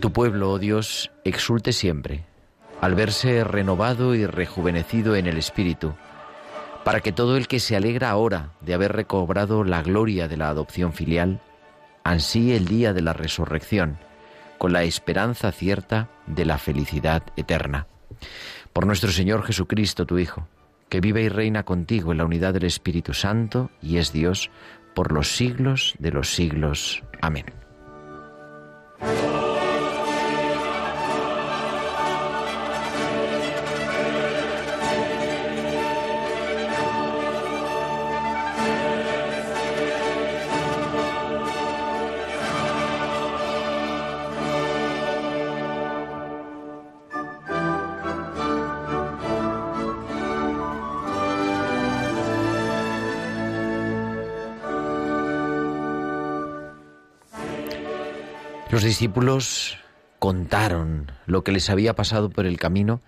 Tu pueblo, oh Dios, exulte siempre, al verse renovado y rejuvenecido en el Espíritu, para que todo el que se alegra ahora de haber recobrado la gloria de la adopción filial, ansíe el día de la resurrección, con la esperanza cierta de la felicidad eterna. Por nuestro Señor Jesucristo, tu Hijo, que vive y reina contigo en la unidad del Espíritu Santo y es Dios por los siglos de los siglos. Amén. Los discípulos contaron lo que les había pasado por el camino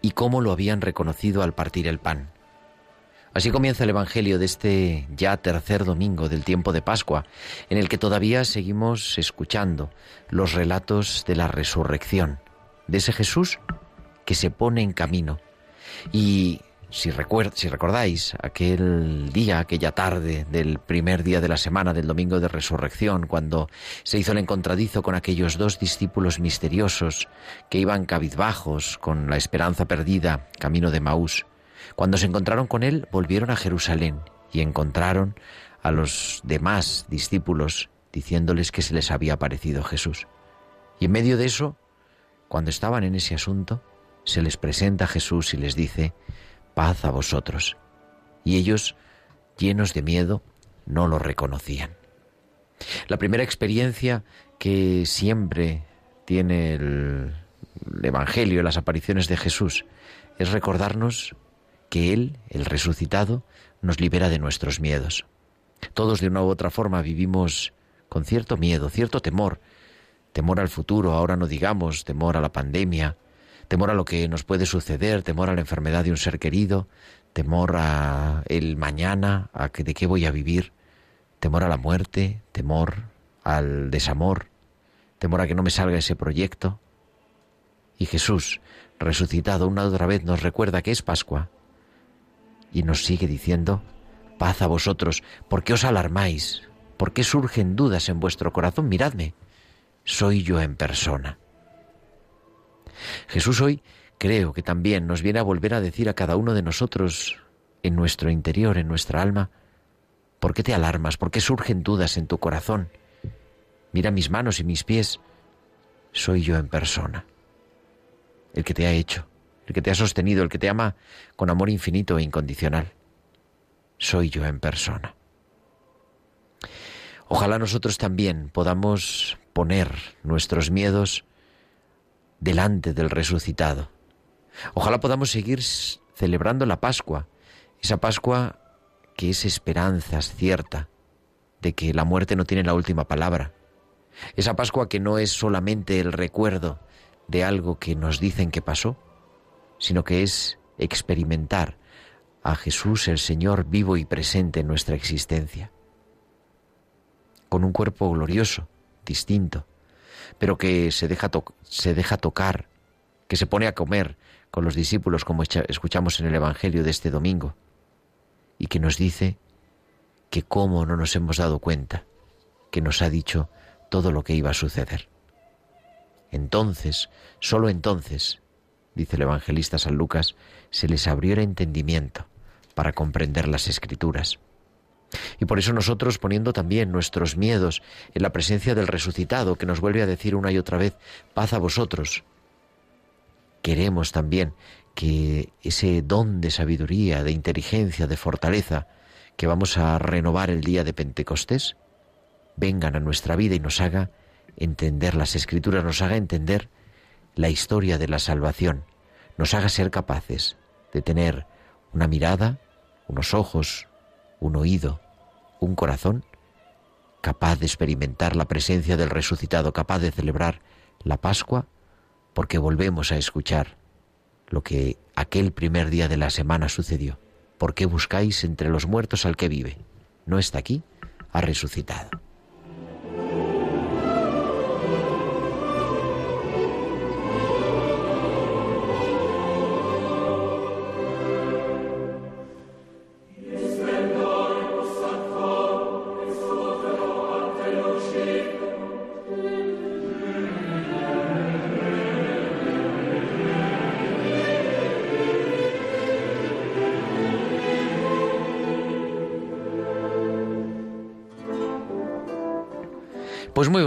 y cómo lo habían reconocido al partir el pan. Así comienza el Evangelio de este ya tercer domingo del tiempo de Pascua, en el que todavía seguimos escuchando los relatos de la resurrección, de ese Jesús que se pone en camino y si, si recordáis aquel día, aquella tarde del primer día de la semana del domingo de resurrección, cuando se hizo el encontradizo con aquellos dos discípulos misteriosos que iban cabizbajos con la esperanza perdida, camino de Maús, cuando se encontraron con él, volvieron a Jerusalén y encontraron a los demás discípulos diciéndoles que se les había aparecido Jesús. Y en medio de eso, cuando estaban en ese asunto, se les presenta Jesús y les dice, paz a vosotros. Y ellos, llenos de miedo, no lo reconocían. La primera experiencia que siempre tiene el, Evangelio, las apariciones de Jesús, es recordarnos que Él, el resucitado, nos libera de nuestros miedos. Todos de una u otra forma vivimos con cierto miedo, cierto temor, temor al futuro, ahora no digamos, temor a la pandemia, temor a lo que nos puede suceder, temor a la enfermedad de un ser querido, temor a el mañana, a que, de qué voy a vivir, temor a la muerte, temor al desamor, temor a que no me salga ese proyecto. Y Jesús, resucitado una otra vez, nos recuerda que es Pascua y nos sigue diciendo, paz a vosotros, ¿por qué os alarmáis? ¿Por qué surgen dudas en vuestro corazón? Miradme, soy yo en persona. Jesús hoy creo que también nos viene a volver a decir a cada uno de nosotros en nuestro interior, en nuestra alma, ¿por qué te alarmas? ¿Por qué surgen dudas en tu corazón? Mira mis manos y mis pies. Soy yo en persona, el que te ha hecho, el que te ha sostenido, el que te ama con amor infinito e incondicional. Soy yo en persona. Ojalá nosotros también podamos poner nuestros miedos delante del resucitado. Ojalá podamos seguir celebrando la Pascua, esa Pascua que es esperanza cierta de que la muerte no tiene la última palabra, esa Pascua que no es solamente el recuerdo de algo que nos dicen que pasó, sino que es experimentar a Jesús el Señor vivo y presente en nuestra existencia, con un cuerpo glorioso, distinto, pero que se deja, se deja tocar, que se pone a comer con los discípulos como escuchamos en el Evangelio de este domingo, y que nos dice que cómo no nos hemos dado cuenta, que nos ha dicho todo lo que iba a suceder. Entonces, solo entonces, dice el evangelista San Lucas, se les abrió el entendimiento para comprender las escrituras. Y por eso nosotros poniendo también nuestros miedos en la presencia del resucitado, que nos vuelve a decir una y otra vez, paz a vosotros, queremos también que ese don de sabiduría, de inteligencia, de fortaleza que vamos a renovar el día de Pentecostés, vengan a nuestra vida y nos haga entender las escrituras, nos haga entender la historia de la salvación, nos haga ser capaces de tener una mirada, unos ojos, un oído, un corazón capaz de experimentar la presencia del resucitado, capaz de celebrar la Pascua, porque volvemos a escuchar lo que aquel primer día de la semana sucedió. ¿Por qué buscáis entre los muertos al que vive? No está aquí, ha resucitado.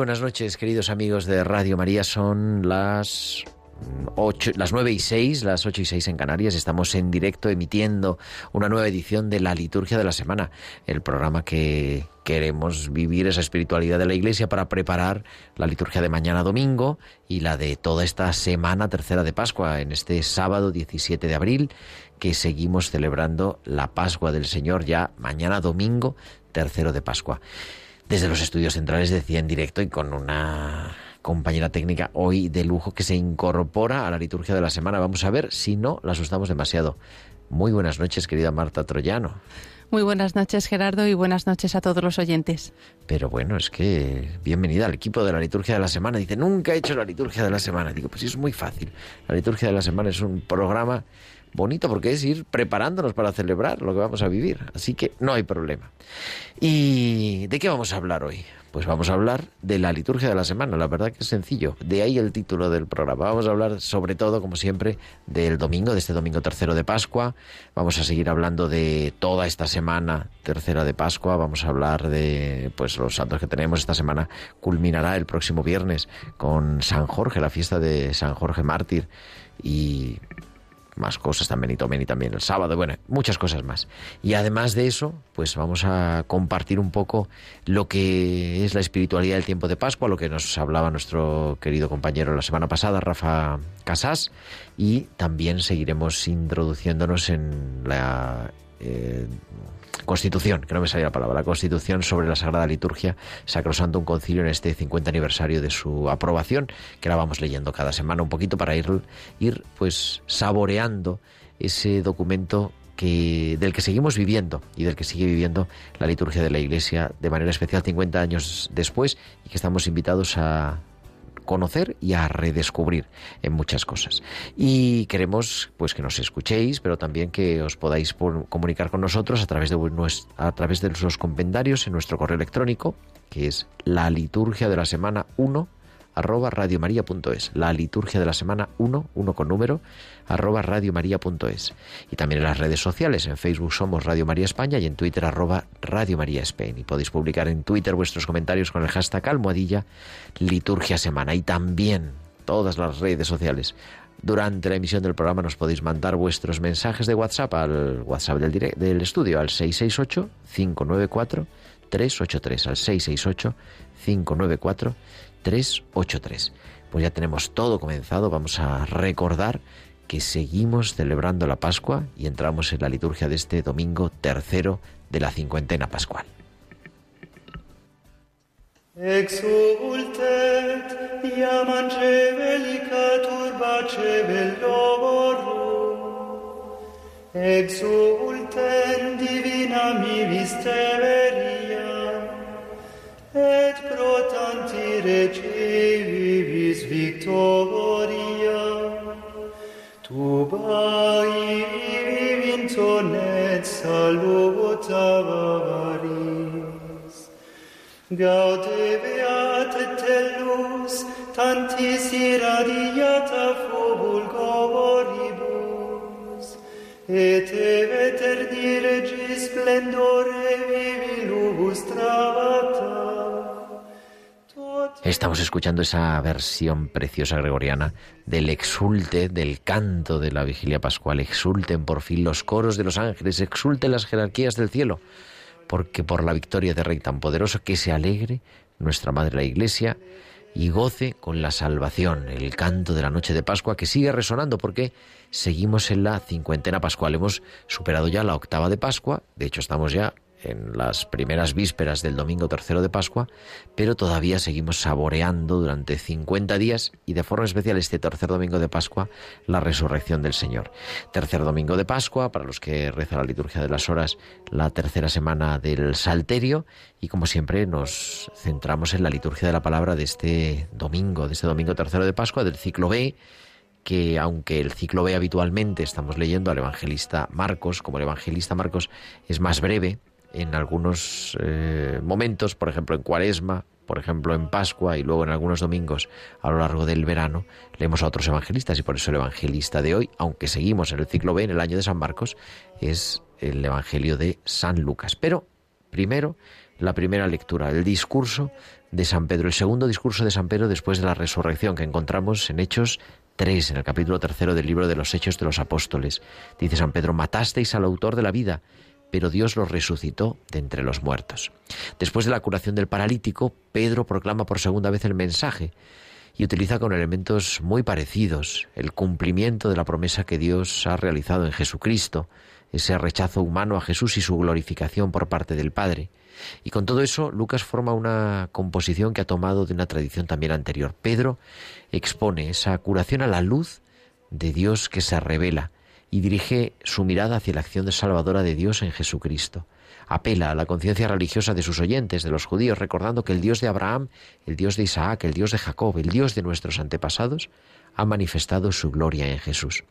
Buenas noches, queridos amigos de Radio María. Son las ocho, las 9 y 6, las 8 y 6 en Canarias. Estamos en directo emitiendo una nueva edición de la Liturgia de la Semana, el programa que queremos vivir esa espiritualidad de la Iglesia para preparar la liturgia de mañana domingo y la de toda esta semana tercera de Pascua, en este sábado 17 de abril, que seguimos celebrando la Pascua del Señor ya mañana domingo tercero de Pascua desde los estudios centrales decía en directo y con una compañera técnica hoy de lujo que se incorpora a la liturgia de la semana. Vamos a ver si no la asustamos demasiado. Muy buenas noches, querida Marta Troyano. Muy buenas noches, Gerardo, y buenas noches a todos los oyentes. Pero bueno, es que bienvenida al equipo de la liturgia de la semana. Dice, nunca he hecho la liturgia de la semana. Digo, pues es muy fácil. La liturgia de la semana es un programa bonito porque es ir preparándonos para celebrar lo que vamos a vivir. Así que no hay problema. ¿Y de qué vamos a hablar hoy? Pues vamos a hablar de la liturgia de la semana, la verdad que es sencillo, de ahí el título del programa. Vamos a hablar sobre todo, como siempre, del domingo, de este domingo tercero de Pascua. Vamos a seguir hablando de toda esta semana tercera de Pascua. Vamos a hablar de pues los santos que tenemos esta semana. Culminará el próximo viernes con San Jorge, la fiesta de San Jorge Mártir. Y más cosas también y tomen y también el sábado, bueno, muchas cosas más. Y además de eso, pues vamos a compartir un poco lo que es la espiritualidad del tiempo de Pascua, lo que nos hablaba nuestro querido compañero la semana pasada, Rafa Casás, y también seguiremos introduciéndonos en la eh, Constitución, que no me salía la palabra, Constitución sobre la Sagrada Liturgia, sacrosanto un concilio en este 50 aniversario de su aprobación, que la vamos leyendo cada semana un poquito para ir, ir pues saboreando ese documento que, del que seguimos viviendo y del que sigue viviendo la liturgia de la Iglesia de manera especial 50 años después y que estamos invitados a conocer y a redescubrir en muchas cosas. Y queremos pues que nos escuchéis, pero también que os podáis comunicar con nosotros a través de a través de nuestros comentarios en nuestro correo electrónico, que es la liturgia de la semana 1 arroba radiomaria.es. La liturgia de la semana 1, 1 con número, arroba radiomaria.es. Y también en las redes sociales, en Facebook somos Radio María España y en Twitter arroba Radio María Spain. Y podéis publicar en Twitter vuestros comentarios con el hashtag almohadilla liturgia semana. Y también todas las redes sociales. Durante la emisión del programa nos podéis mandar vuestros mensajes de WhatsApp al WhatsApp del, del estudio al 668 594 383 al 668 594 383. Pues ya tenemos todo comenzado, vamos a recordar que seguimos celebrando la Pascua y entramos en la liturgia de este domingo tercero de la cincuentena pascual. Exultet, Exultet divina et pro tanti recevis victoria. Tu bai vinton et salutavaris. Gaude beate tellus, tantis irradiata fulgoribus, Estamos escuchando esa versión preciosa gregoriana del exulte, del canto de la vigilia pascual. Exulten por fin los coros de los ángeles, exulten las jerarquías del cielo, porque por la victoria de Rey tan poderoso que se alegre nuestra Madre la Iglesia y goce con la salvación, el canto de la noche de Pascua que sigue resonando porque seguimos en la cincuentena pascual. Hemos superado ya la octava de Pascua, de hecho estamos ya en las primeras vísperas del domingo tercero de Pascua, pero todavía seguimos saboreando durante 50 días y de forma especial este tercer domingo de Pascua la resurrección del Señor. Tercer domingo de Pascua, para los que rezan la liturgia de las horas, la tercera semana del Salterio y como siempre nos centramos en la liturgia de la palabra de este domingo, de este domingo tercero de Pascua, del ciclo B que aunque el ciclo B habitualmente estamos leyendo al evangelista Marcos, como el evangelista Marcos es más breve, en algunos eh, momentos, por ejemplo en Cuaresma, por ejemplo en Pascua y luego en algunos domingos a lo largo del verano, leemos a otros evangelistas y por eso el evangelista de hoy, aunque seguimos en el ciclo B, en el año de San Marcos, es el Evangelio de San Lucas. Pero primero, la primera lectura, el discurso de San Pedro, el segundo discurso de San Pedro después de la resurrección que encontramos en Hechos 3, en el capítulo tercero del libro de los Hechos de los Apóstoles. Dice San Pedro, matasteis al autor de la vida pero Dios lo resucitó de entre los muertos. Después de la curación del paralítico, Pedro proclama por segunda vez el mensaje y utiliza con elementos muy parecidos el cumplimiento de la promesa que Dios ha realizado en Jesucristo, ese rechazo humano a Jesús y su glorificación por parte del Padre. Y con todo eso, Lucas forma una composición que ha tomado de una tradición también anterior. Pedro expone esa curación a la luz de Dios que se revela y dirige su mirada hacia la acción salvadora de Dios en Jesucristo. Apela a la conciencia religiosa de sus oyentes, de los judíos, recordando que el Dios de Abraham, el Dios de Isaac, el Dios de Jacob, el Dios de nuestros antepasados, ha manifestado su gloria en Jesús.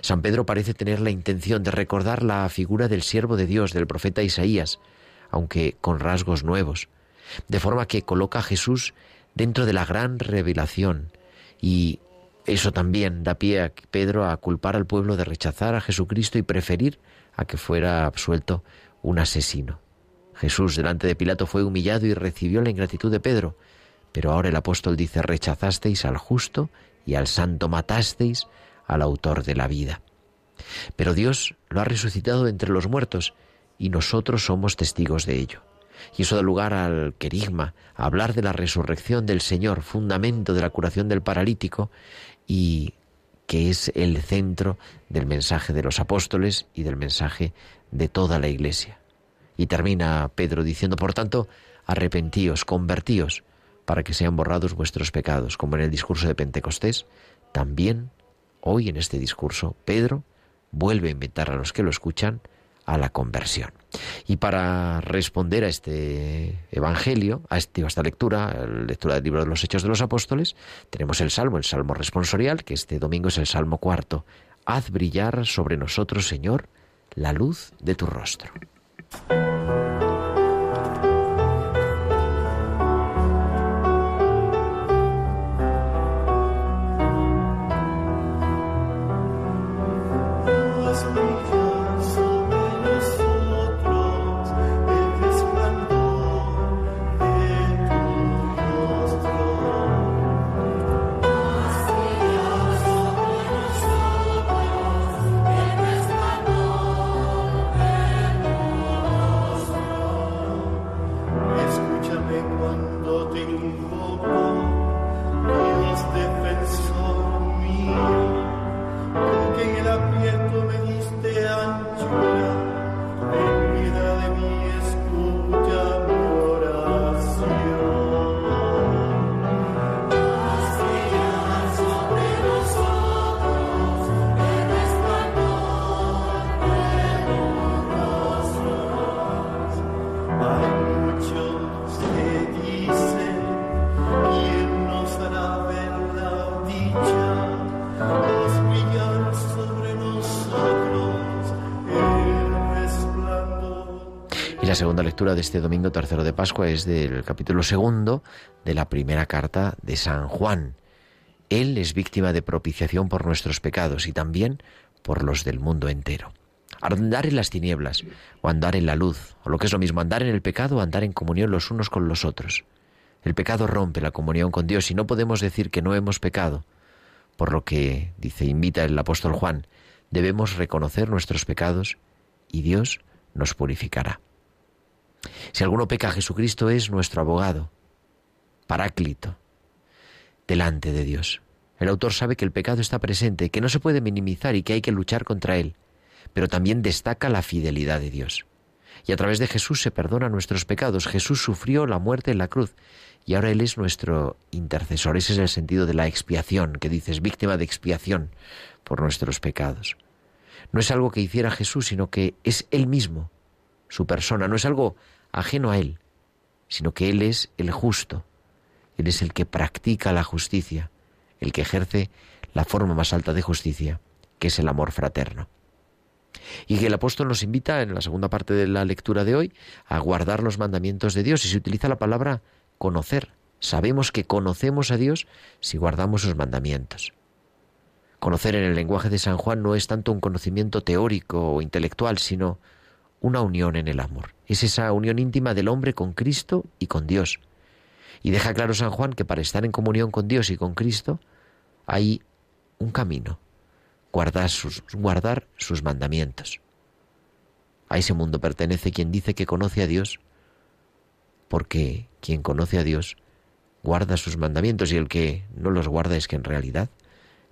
San Pedro parece tener la intención de recordar la figura del siervo de Dios, del profeta Isaías, aunque con rasgos nuevos, de forma que coloca a Jesús dentro de la gran revelación y eso también da pie a Pedro a culpar al pueblo de rechazar a Jesucristo y preferir a que fuera absuelto un asesino. Jesús delante de Pilato fue humillado y recibió la ingratitud de Pedro, pero ahora el apóstol dice, rechazasteis al justo y al santo matasteis al autor de la vida. Pero Dios lo ha resucitado entre los muertos y nosotros somos testigos de ello. Y eso da lugar al querigma, a hablar de la resurrección del Señor, fundamento de la curación del paralítico, y que es el centro del mensaje de los apóstoles y del mensaje de toda la Iglesia. Y termina Pedro diciendo, por tanto, arrepentíos, convertíos, para que sean borrados vuestros pecados, como en el discurso de Pentecostés, también hoy en este discurso Pedro vuelve a invitar a los que lo escuchan a la conversión. Y para responder a este evangelio, a, este, esta lectura, la lectura del libro de los Hechos de los Apóstoles, tenemos el salmo, el salmo responsorial, que este domingo es el salmo cuarto. Haz brillar sobre nosotros, Señor, la luz de tu rostro. Segunda lectura de este domingo tercero de Pascua es del capítulo segundo de la primera carta de San Juan. Él es víctima de propiciación por nuestros pecados y también por los del mundo entero. Andar en las tinieblas o andar en la luz, o lo que es lo mismo, andar en el pecado o andar en comunión los unos con los otros. El pecado rompe la comunión con Dios y no podemos decir que no hemos pecado. Por lo que, dice, invita el apóstol Juan, debemos reconocer nuestros pecados y Dios nos purificará. Si alguno peca, Jesucristo es nuestro abogado, paráclito, delante de Dios. El autor sabe que el pecado está presente, que no se puede minimizar y que hay que luchar contra él, pero también destaca la fidelidad de Dios. Y a través de Jesús se perdonan nuestros pecados. Jesús sufrió la muerte en la cruz y ahora Él es nuestro intercesor. Ese es el sentido de la expiación, que dices, víctima de expiación por nuestros pecados. No es algo que hiciera Jesús, sino que es Él mismo, su persona. No es algo ajeno a Él, sino que Él es el justo. Él es el que practica la justicia el que ejerce la forma más alta de justicia, que es el amor fraterno. Y que el apóstol nos invita en la segunda parte de la lectura de hoy a guardar los mandamientos de Dios y se utiliza la palabra conocer. Sabemos que conocemos a Dios si guardamos sus mandamientos. Conocer en el lenguaje de San Juan no es tanto un conocimiento teórico o intelectual, sino una unión en el amor. Es esa unión íntima del hombre con Cristo y con Dios. Y deja claro San Juan que para estar en comunión con Dios y con Cristo hay un camino, guardar sus, guardar sus mandamientos. A ese mundo pertenece quien dice que conoce a Dios, porque quien conoce a Dios guarda sus mandamientos y el que no los guarda es que en realidad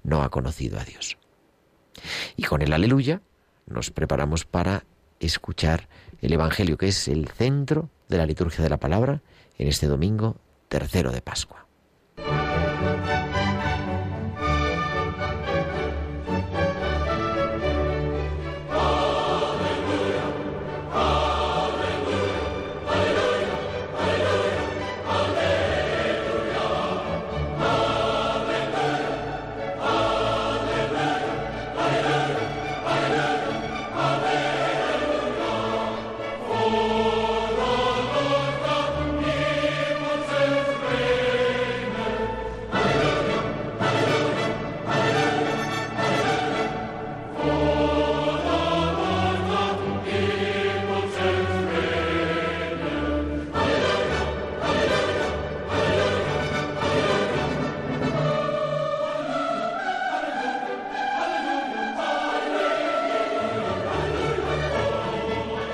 no ha conocido a Dios. Y con el aleluya nos preparamos para escuchar el Evangelio, que es el centro de la liturgia de la palabra en este domingo tercero de Pascua.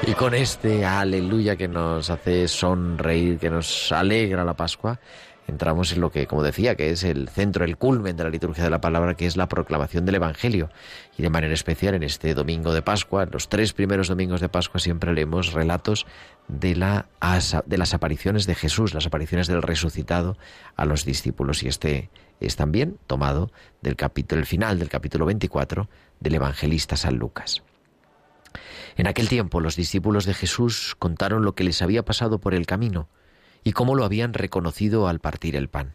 Y con este aleluya que nos hace sonreír, que nos alegra la Pascua, entramos en lo que, como decía, que es el centro, el culmen de la liturgia de la palabra, que es la proclamación del Evangelio. Y de manera especial en este domingo de Pascua, en los tres primeros domingos de Pascua, siempre leemos relatos de, la, de las apariciones de Jesús, las apariciones del resucitado a los discípulos. Y este es también tomado del capítulo, el final del capítulo 24 del evangelista San Lucas. En aquel tiempo los discípulos de Jesús contaron lo que les había pasado por el camino y cómo lo habían reconocido al partir el pan.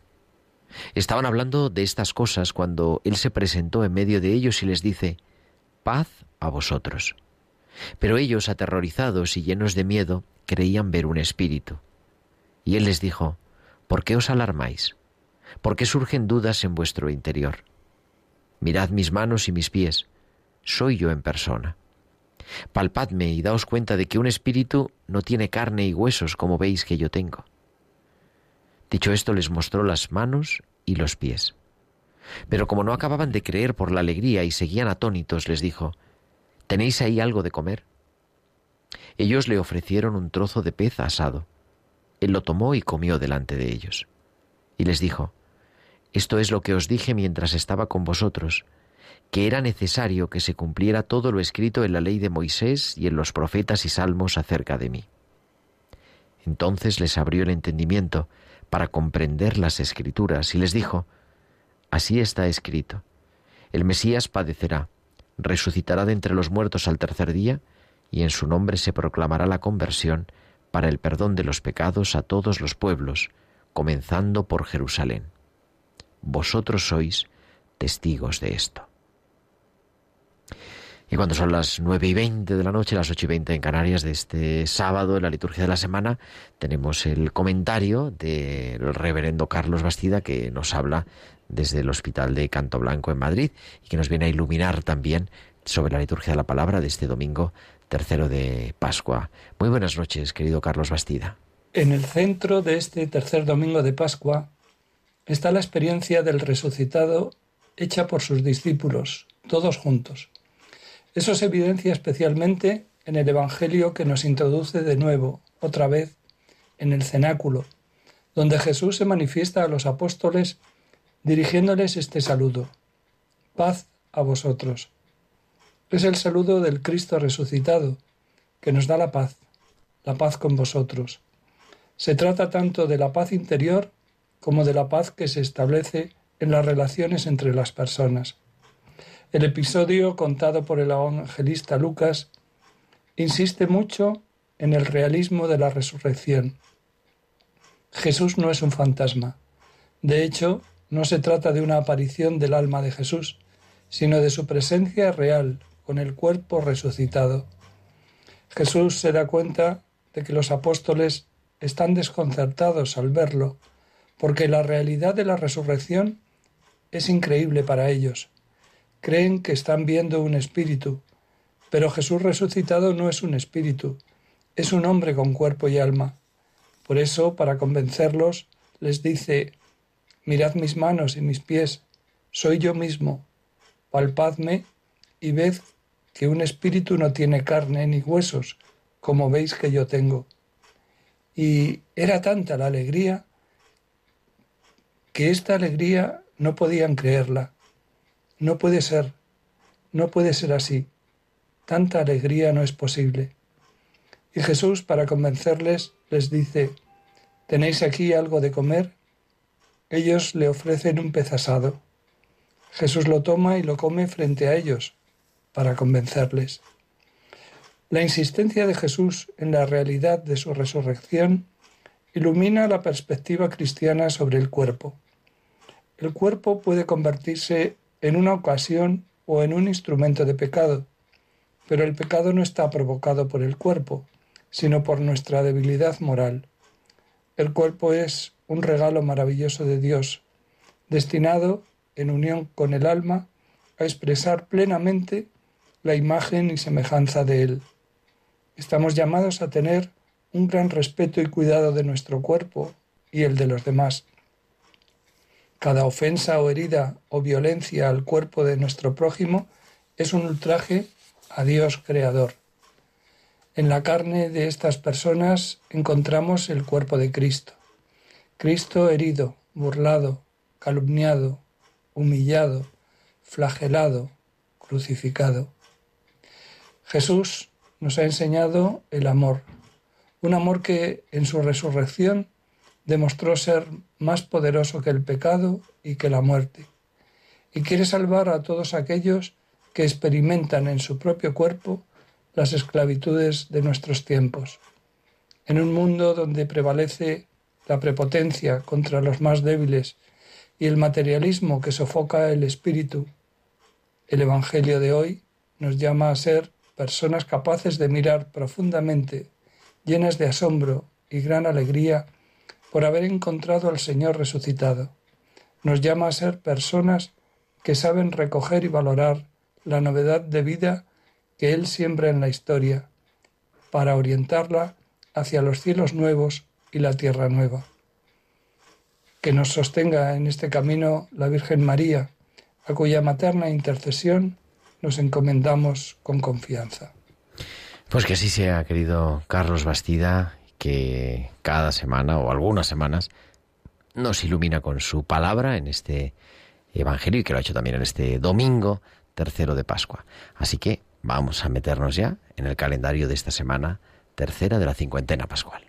Estaban hablando de estas cosas cuando Él se presentó en medio de ellos y les dice, paz a vosotros. Pero ellos, aterrorizados y llenos de miedo, creían ver un espíritu. Y Él les dijo, ¿por qué os alarmáis? ¿Por qué surgen dudas en vuestro interior? Mirad mis manos y mis pies, soy yo en persona. Palpadme y daos cuenta de que un espíritu no tiene carne y huesos como veis que yo tengo. Dicho esto, les mostró las manos y los pies. Pero como no acababan de creer por la alegría y seguían atónitos, les dijo, ¿Tenéis ahí algo de comer? Ellos le ofrecieron un trozo de pez asado. Él lo tomó y comió delante de ellos. Y les dijo, Esto es lo que os dije mientras estaba con vosotros, que era necesario que se cumpliera todo lo escrito en la ley de Moisés y en los profetas y salmos acerca de mí. Entonces les abrió el entendimiento para comprender las escrituras y les dijo, Así está escrito, el Mesías padecerá, resucitará de entre los muertos al tercer día, y en su nombre se proclamará la conversión para el perdón de los pecados a todos los pueblos, comenzando por Jerusalén. Vosotros sois testigos de esto. Y cuando son las nueve y veinte de la noche, las ocho y veinte en Canarias de este sábado, en la liturgia de la semana, tenemos el comentario del reverendo Carlos Bastida que nos habla desde el Hospital de Canto Blanco en Madrid y que nos viene a iluminar también sobre la liturgia de la palabra de este domingo tercero de Pascua. Muy buenas noches, querido Carlos Bastida. En el centro de este tercer domingo de Pascua está la experiencia del resucitado hecha por sus discípulos, todos juntos. Eso se evidencia especialmente en el Evangelio que nos introduce de nuevo, otra vez, en el cenáculo, donde Jesús se manifiesta a los apóstoles dirigiéndoles este saludo. Paz a vosotros. Es el saludo del Cristo resucitado, que nos da la paz, la paz con vosotros. Se trata tanto de la paz interior como de la paz que se establece en las relaciones entre las personas. El episodio contado por el evangelista Lucas insiste mucho en el realismo de la resurrección. Jesús no es un fantasma. De hecho, no se trata de una aparición del alma de Jesús, sino de su presencia real con el cuerpo resucitado. Jesús se da cuenta de que los apóstoles están desconcertados al verlo, porque la realidad de la resurrección es increíble para ellos. Creen que están viendo un espíritu, pero Jesús resucitado no es un espíritu, es un hombre con cuerpo y alma. Por eso, para convencerlos, les dice, mirad mis manos y mis pies, soy yo mismo, palpadme y ved que un espíritu no tiene carne ni huesos, como veis que yo tengo. Y era tanta la alegría que esta alegría no podían creerla. No puede ser, no puede ser así. Tanta alegría no es posible. Y Jesús, para convencerles, les dice, ¿tenéis aquí algo de comer? Ellos le ofrecen un pez asado. Jesús lo toma y lo come frente a ellos, para convencerles. La insistencia de Jesús en la realidad de su resurrección ilumina la perspectiva cristiana sobre el cuerpo. El cuerpo puede convertirse en una ocasión o en un instrumento de pecado, pero el pecado no está provocado por el cuerpo, sino por nuestra debilidad moral. El cuerpo es un regalo maravilloso de Dios, destinado, en unión con el alma, a expresar plenamente la imagen y semejanza de Él. Estamos llamados a tener un gran respeto y cuidado de nuestro cuerpo y el de los demás. Cada ofensa o herida o violencia al cuerpo de nuestro prójimo es un ultraje a Dios Creador. En la carne de estas personas encontramos el cuerpo de Cristo. Cristo herido, burlado, calumniado, humillado, flagelado, crucificado. Jesús nos ha enseñado el amor, un amor que en su resurrección demostró ser más poderoso que el pecado y que la muerte, y quiere salvar a todos aquellos que experimentan en su propio cuerpo las esclavitudes de nuestros tiempos. En un mundo donde prevalece la prepotencia contra los más débiles y el materialismo que sofoca el espíritu, el Evangelio de hoy nos llama a ser personas capaces de mirar profundamente, llenas de asombro y gran alegría, por haber encontrado al Señor resucitado. Nos llama a ser personas que saben recoger y valorar la novedad de vida que Él siembra en la historia, para orientarla hacia los cielos nuevos y la tierra nueva. Que nos sostenga en este camino la Virgen María, a cuya materna intercesión nos encomendamos con confianza. Pues que así sea, querido Carlos Bastida, que cada semana o algunas semanas nos ilumina con su palabra en este Evangelio y que lo ha hecho también en este domingo tercero de Pascua. Así que vamos a meternos ya en el calendario de esta semana tercera de la cincuentena pascual.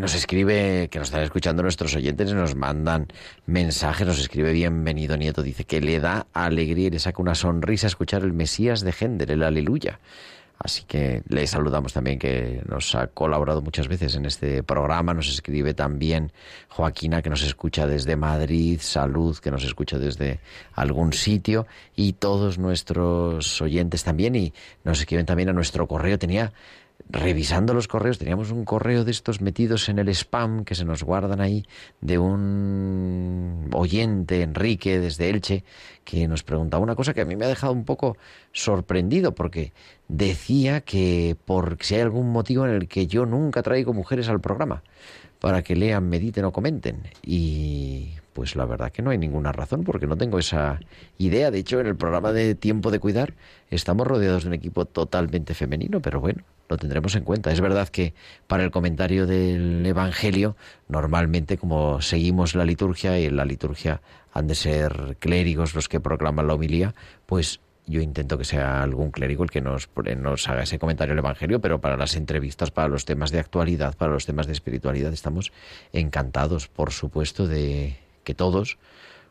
Nos escribe, que nos están escuchando nuestros oyentes, nos mandan mensajes, nos escribe bienvenido nieto, dice que le da alegría y le saca una sonrisa escuchar el Mesías de Gender, el aleluya. Así que le saludamos también que nos ha colaborado muchas veces en este programa. Nos escribe también Joaquina que nos escucha desde Madrid, Salud que nos escucha desde algún sitio y todos nuestros oyentes también y nos escriben también a nuestro correo. Tenía revisando los correos, teníamos un correo de estos metidos en el spam que se nos guardan ahí de un oyente, Enrique, desde Elche, que nos preguntaba una cosa que a mí me ha dejado un poco sorprendido, porque decía que por si hay algún motivo en el que yo nunca traigo mujeres al programa, para que lean, mediten o comenten. Y pues la verdad que no hay ninguna razón porque no tengo esa idea. De hecho, en el programa de Tiempo de Cuidar estamos rodeados de un equipo totalmente femenino, pero bueno, lo tendremos en cuenta. Es verdad que para el comentario del Evangelio, normalmente como seguimos la liturgia y en la liturgia han de ser clérigos los que proclaman la homilía, pues yo intento que sea algún clérigo el que nos, haga ese comentario del Evangelio, pero para las entrevistas, para los temas de actualidad, para los temas de espiritualidad, estamos encantados, por supuesto, de que todos,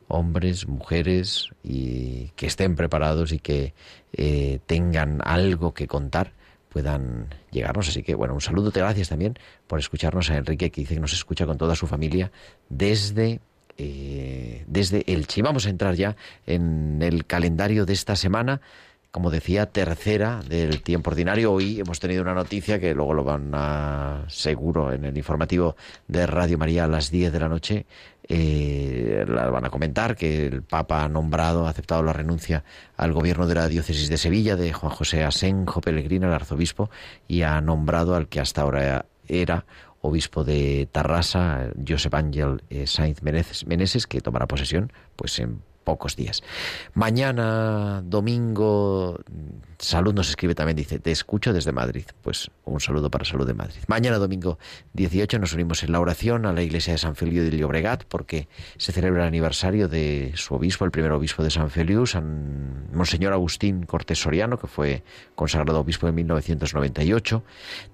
hombres, mujeres, y que estén preparados y que eh, tengan algo que contar, puedan llegarnos. Así que, bueno, un saludo, te gracias también por escucharnos a Enrique, que dice que nos escucha con toda su familia desde eh, desde Elche. Vamos a entrar ya en el calendario de esta semana como decía, tercera del tiempo ordinario. Hoy hemos tenido una noticia que luego lo van a seguro en el informativo de Radio María a las 10 de la noche. Eh, la van a comentar que el Papa ha nombrado, ha aceptado la renuncia al gobierno de la diócesis de Sevilla de Juan José Asenjo Pellegrino, el arzobispo, y ha nombrado al que hasta ahora era obispo de Tarrasa, Josep Ángel eh, Sainz Meneses, que tomará posesión pues en pocos días. Mañana, domingo, Salud nos escribe también, dice, te escucho desde Madrid. Pues un saludo para Salud de Madrid. Mañana, domingo 18, nos unimos en la oración a la iglesia de San Feliu de Llobregat porque se celebra el aniversario de su obispo, el primer obispo de San Feliu, San Monseñor Agustín Cortés Soriano, que fue consagrado obispo en 1998.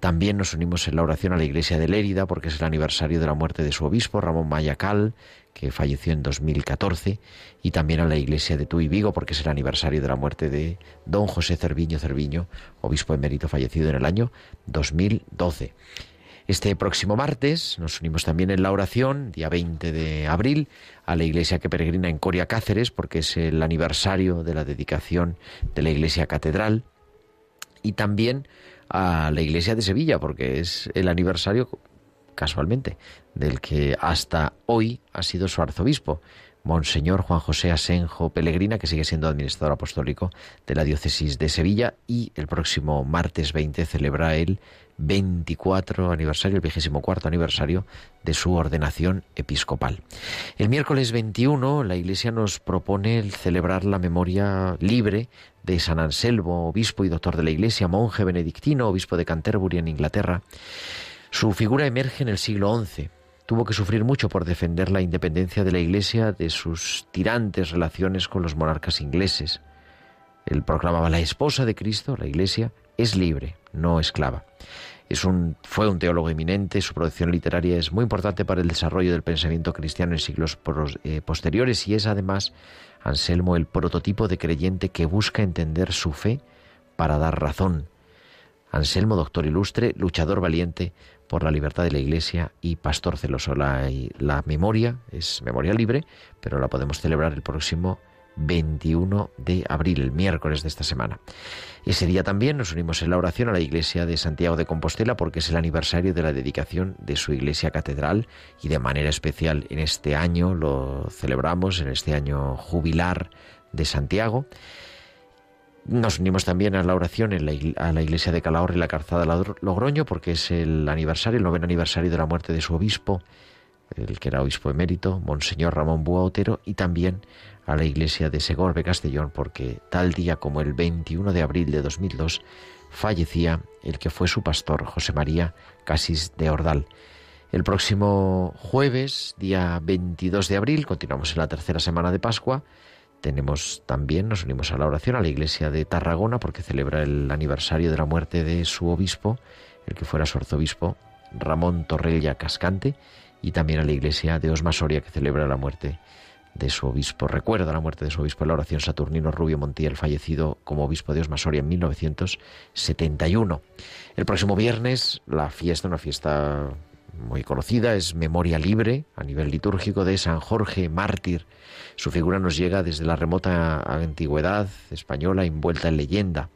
También nos unimos en la oración a la iglesia de Lérida porque es el aniversario de la muerte de su obispo, Ramón Mayacal, que falleció en 2014, y también a la iglesia de Tuy Vigo, porque es el aniversario de la muerte de don José Cerviño Cerviño, obispo emérito fallecido en el año 2012. Este próximo martes nos unimos también en la oración, día 20 de abril, a la iglesia que peregrina en Coria Cáceres, porque es el aniversario de la dedicación de la iglesia catedral, y también a la iglesia de Sevilla, porque es el aniversario casualmente, del que hasta hoy ha sido su arzobispo, Monseñor Juan José Asenjo Pellegrina, que sigue siendo administrador apostólico de la diócesis de Sevilla, y el próximo martes 20 celebra el 24 aniversario, el 24 aniversario de su ordenación episcopal. El miércoles 21 la Iglesia nos propone el celebrar la memoria libre de San Anselmo, obispo y doctor de la Iglesia, monje benedictino, obispo de Canterbury en Inglaterra. Su figura emerge en el siglo XI. Tuvo que sufrir mucho por defender la independencia de la Iglesia de sus tirantes relaciones con los monarcas ingleses. Él proclamaba la esposa de Cristo, la Iglesia, es libre, no esclava. Es un, fue un teólogo eminente, su producción literaria es muy importante para el desarrollo del pensamiento cristiano en siglos eh, posteriores y es además Anselmo el prototipo de creyente que busca entender su fe para dar razón. Anselmo, doctor ilustre, luchador valiente, por la libertad de la Iglesia y Pastor Celoso. La, la memoria es memoria libre, pero la podemos celebrar el próximo 21 de abril, el miércoles de esta semana. Ese día también nos unimos en la oración a la iglesia de Santiago de Compostela porque es el aniversario de la dedicación de su iglesia catedral y de manera especial en este año lo celebramos, en este año jubilar de Santiago. Nos unimos también a la oración en la, iglesia de Calahorra y la Calzada Logroño, porque es el aniversario, el noveno aniversario de la muerte de su obispo, el que era obispo emérito, Monseñor Ramón Búa Otero, y también a la iglesia de Segorbe Castellón, porque tal día como el 21 de abril de 2002 fallecía el que fue su pastor, José María Casis de Ordal. El próximo jueves, día 22 de abril, continuamos en la tercera semana de Pascua, tenemos también, nos unimos a la oración a la iglesia de Tarragona porque celebra el aniversario de la muerte de su obispo, el que fuera su arzobispo, Ramón Torrella Cascante, y también a la iglesia de Osma Soria que celebra la muerte de su obispo, recuerda la muerte de su obispo en la oración Saturnino Rubio Montiel, fallecido como obispo de Osmasoria en 1971. El próximo viernes, la fiesta, una fiesta muy conocida, es Memoria Libre a nivel litúrgico de San Jorge Mártir. Su figura nos llega desde la remota antigüedad española envuelta en leyenda.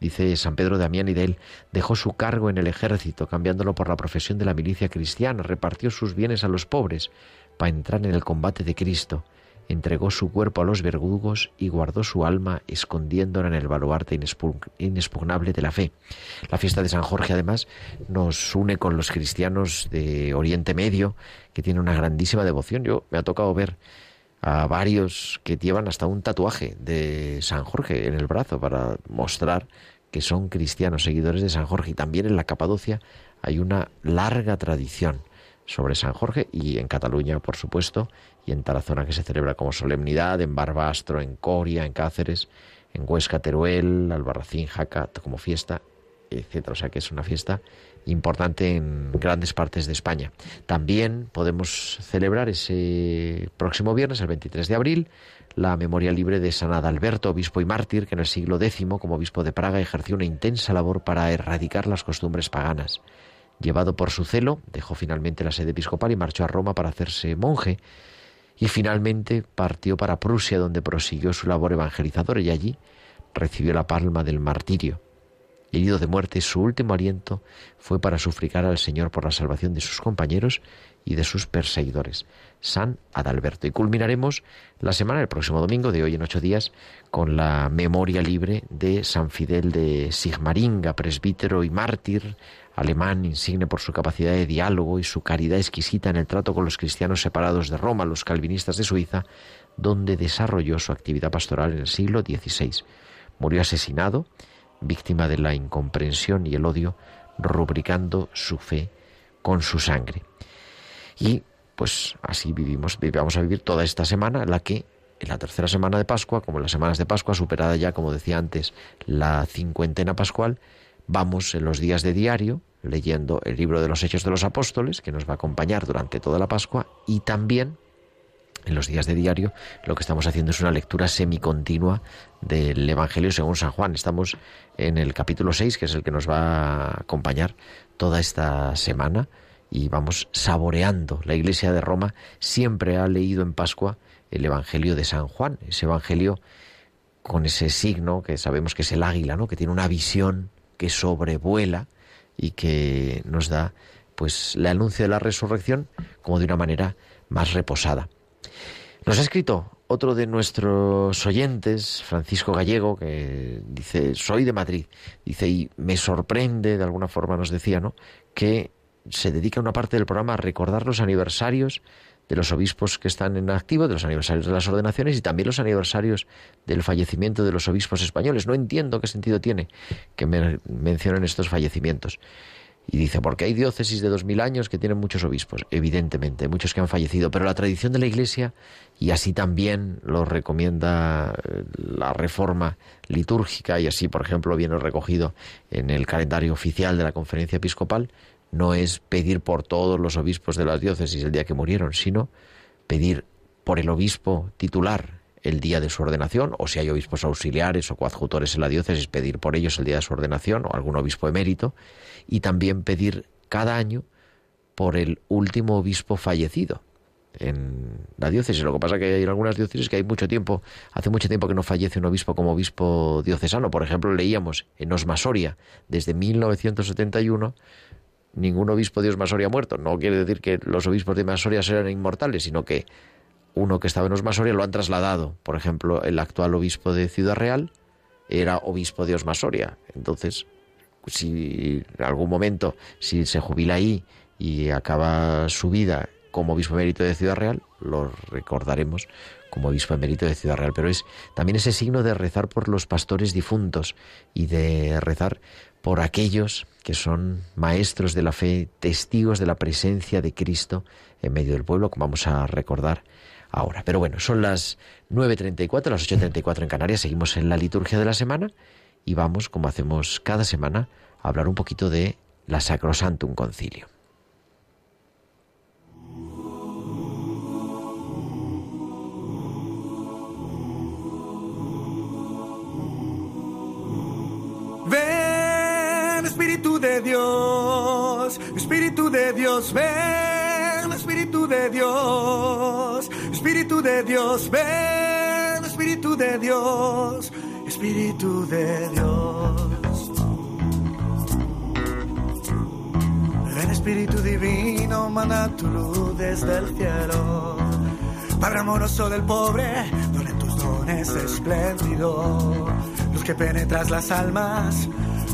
Dice San Pedro de y de él, dejó su cargo en el ejército, cambiándolo por la profesión de la milicia cristiana, repartió sus bienes a los pobres para entrar en el combate de Cristo entregó su cuerpo a los verdugos y guardó su alma escondiéndola en el baluarte inexpugnable de la fe. La fiesta de San Jorge, además, nos une con los cristianos de Oriente Medio, que tienen una grandísima devoción. Yo me ha tocado ver a varios que llevan hasta un tatuaje de San Jorge en el brazo para mostrar que son cristianos, seguidores de San Jorge. Y también en la Capadocia hay una larga tradición sobre San Jorge y en Cataluña, por supuesto, y en Tarazona que se celebra como solemnidad, en Barbastro, en Coria, en Cáceres, en Huesca, Teruel, Albarracín, Jaca, como fiesta, etcétera. O sea que es una fiesta importante en grandes partes de España. También podemos celebrar ese próximo viernes, el 23 de abril, la memoria libre de San Adalberto, obispo y mártir, que en el siglo X, como obispo de Praga, ejerció una intensa labor para erradicar las costumbres paganas. Llevado por su celo, dejó finalmente la sede episcopal y marchó a Roma para hacerse monje. Y finalmente partió para Prusia, donde prosiguió su labor evangelizadora y allí recibió la palma del martirio. Herido de muerte, su último aliento fue para sufricar al Señor por la salvación de sus compañeros y de sus perseguidores. San Adalberto. Y culminaremos la semana, el próximo domingo, de hoy en ocho días, con la memoria libre de San Fidel de Sigmaringa, presbítero y mártir alemán, insigne por su capacidad de diálogo y su caridad exquisita en el trato con los cristianos separados de Roma, los calvinistas de Suiza, donde desarrolló su actividad pastoral en el siglo XVI. Murió asesinado, víctima de la incomprensión y el odio, rubricando su fe con su sangre. Y pues así vivimos, vamos a vivir toda esta semana, la que en la tercera semana de Pascua, como en las semanas de Pascua, superada ya, como decía antes, la cincuentena pascual, vamos en los días de diario leyendo el libro de los Hechos de los Apóstoles, que nos va a acompañar durante toda la Pascua, y también en los días de diario lo que estamos haciendo es una lectura semicontinua del Evangelio según San Juan. Estamos en el capítulo 6, que es el que nos va a acompañar toda esta semana, y vamos saboreando. La Iglesia de Roma siempre ha leído en Pascua el Evangelio de San Juan, ese Evangelio con ese signo que sabemos que es el águila, ¿no? que tiene una visión que sobrevuela y que nos da pues el anuncio de la resurrección como de una manera más reposada. Nos ha escrito otro de nuestros oyentes, Francisco Gallego, que dice, soy de Madrid, dice, y me sorprende, de alguna forma nos decía, ¿no?, que se dedica una parte del programa a recordar los aniversarios de los obispos que están en activo, de los aniversarios de las ordenaciones y también los aniversarios del fallecimiento de los obispos españoles. No entiendo qué sentido tiene que me mencionen estos fallecimientos. Y dice, porque hay diócesis de dos mil años que tienen muchos obispos, evidentemente, muchos que han fallecido, pero la tradición de la Iglesia, y así también lo recomienda eh, la reforma litúrgica, y así, por ejemplo, viene recogido en el calendario oficial de la conferencia episcopal, no es pedir por todos los obispos de las diócesis el día que murieron, sino pedir por el obispo titular el día de su ordenación, o si hay obispos auxiliares o coadjutores en la diócesis, pedir por ellos el día de su ordenación, o algún obispo emérito, y también pedir cada año por el último obispo fallecido en la diócesis. Lo que pasa es que hay algunas diócesis que hay mucho tiempo, hace mucho tiempo que no fallece un obispo como obispo diocesano. Por ejemplo, leíamos en Osmasoria desde 1971 ningún obispo de Osmasoria muerto. No quiere decir que los obispos de Osmasoria sean inmortales, sino que uno que estaba en Osmasoria lo han trasladado. Por ejemplo, el actual obispo de Ciudad Real era obispo de Osmasoria. Entonces, si en algún momento, si se jubila ahí y acaba su vida como obispo emérito de Ciudad Real, lo recordaremos como obispo emérito de Ciudad Real. Pero es también ese signo de rezar por los pastores difuntos y de rezar por aquellos que son maestros de la fe, testigos de la presencia de Cristo en medio del pueblo, como vamos a recordar ahora. Pero bueno, son las 9.34, las 8.34 en Canarias, seguimos en la liturgia de la semana y vamos, como hacemos cada semana, a hablar un poquito de la Sacrosantum Concilio. De Dios, Espíritu de Dios, ven, Espíritu de Dios, Espíritu de Dios, ven, Espíritu de Dios, Espíritu de Dios. Ven Espíritu Divino, manda tu luz desde el cielo. Padre amoroso del pobre, donde tus dones espléndido. Luz que penetras las almas,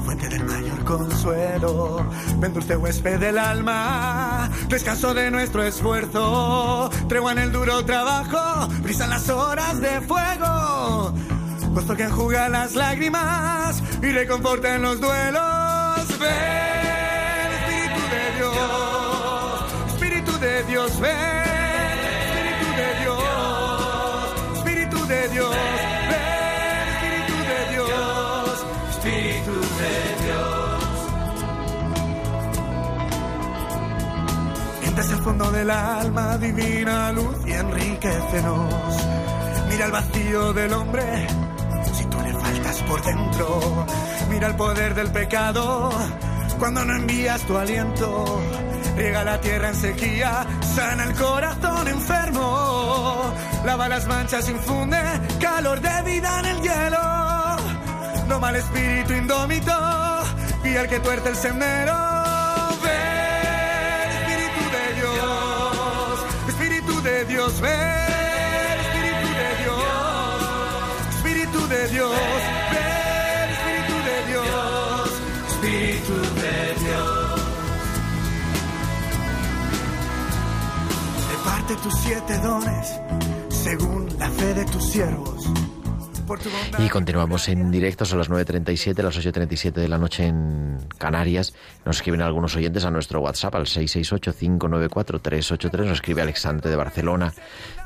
fuente del mayor consuelo. Ven dulce huésped del alma, descanso de nuestro esfuerzo. Tregua en el duro trabajo, brisan las horas de fuego. Puesto que enjuga las lágrimas y reconforta en los duelos. Ven, Espíritu de Dios, Espíritu de Dios, ven. Fondo del alma, divina luz y enriquecenos. Mira el vacío del hombre, si tú le faltas por dentro. Mira el poder del pecado, cuando no envías tu aliento. Riega la tierra en sequía, sana el corazón enfermo. Lava las manchas, infunde calor de vida en el hielo. No mal espíritu indómito, y el que tuerce el sendero. Dios, Espíritu de Dios, Espíritu de Dios, ven, Espíritu de Dios, Espíritu de Dios. Reparte tus siete dones según la fe de tus siervos. Y continuamos en directo, son las 9.37, las 8.37 de la noche en Canarias. Nos escriben algunos oyentes a nuestro WhatsApp al 668-594-383. Nos escribe Alexandre de Barcelona,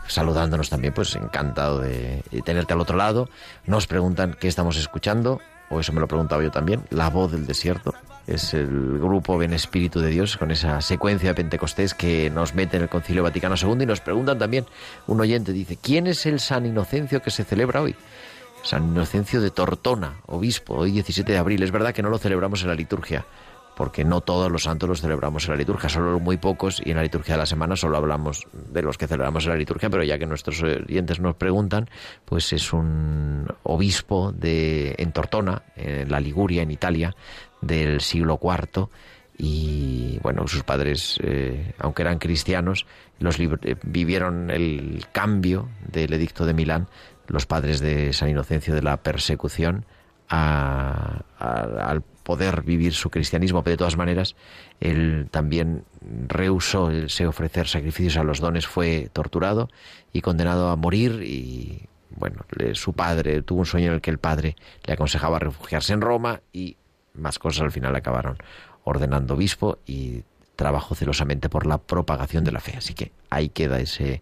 saludándonos también, pues encantado de tenerte al otro lado. Nos preguntan qué estamos escuchando, o eso me lo he preguntado yo también, La Voz del Desierto. Es el grupo Ben Espíritu de Dios con esa secuencia de Pentecostés que nos mete en el Concilio Vaticano II y nos preguntan también, un oyente dice, ¿quién es el San Inocencio que se celebra hoy? San Inocencio de Tortona, obispo, hoy 17 de abril. Es verdad que no lo celebramos en la liturgia, porque no todos los santos los celebramos en la liturgia, solo muy pocos, y en la liturgia de la semana solo hablamos de los que celebramos en la liturgia, pero ya que nuestros oyentes nos preguntan, pues es un obispo de, en Tortona, en la Liguria, en Italia, del siglo IV, y bueno, sus padres, eh, aunque eran cristianos, los eh, vivieron el cambio del edicto de Milán, los padres de San Inocencio de la persecución, a- al poder vivir su cristianismo, pero de todas maneras, él también rehusó el se ofrecer sacrificios a los dones, fue torturado y condenado a morir y bueno, le- su padre tuvo un sueño en el que el padre le aconsejaba refugiarse en Roma y más cosas al final acabaron ordenando obispo y trabajó celosamente por la propagación de la fe. Así que ahí queda ese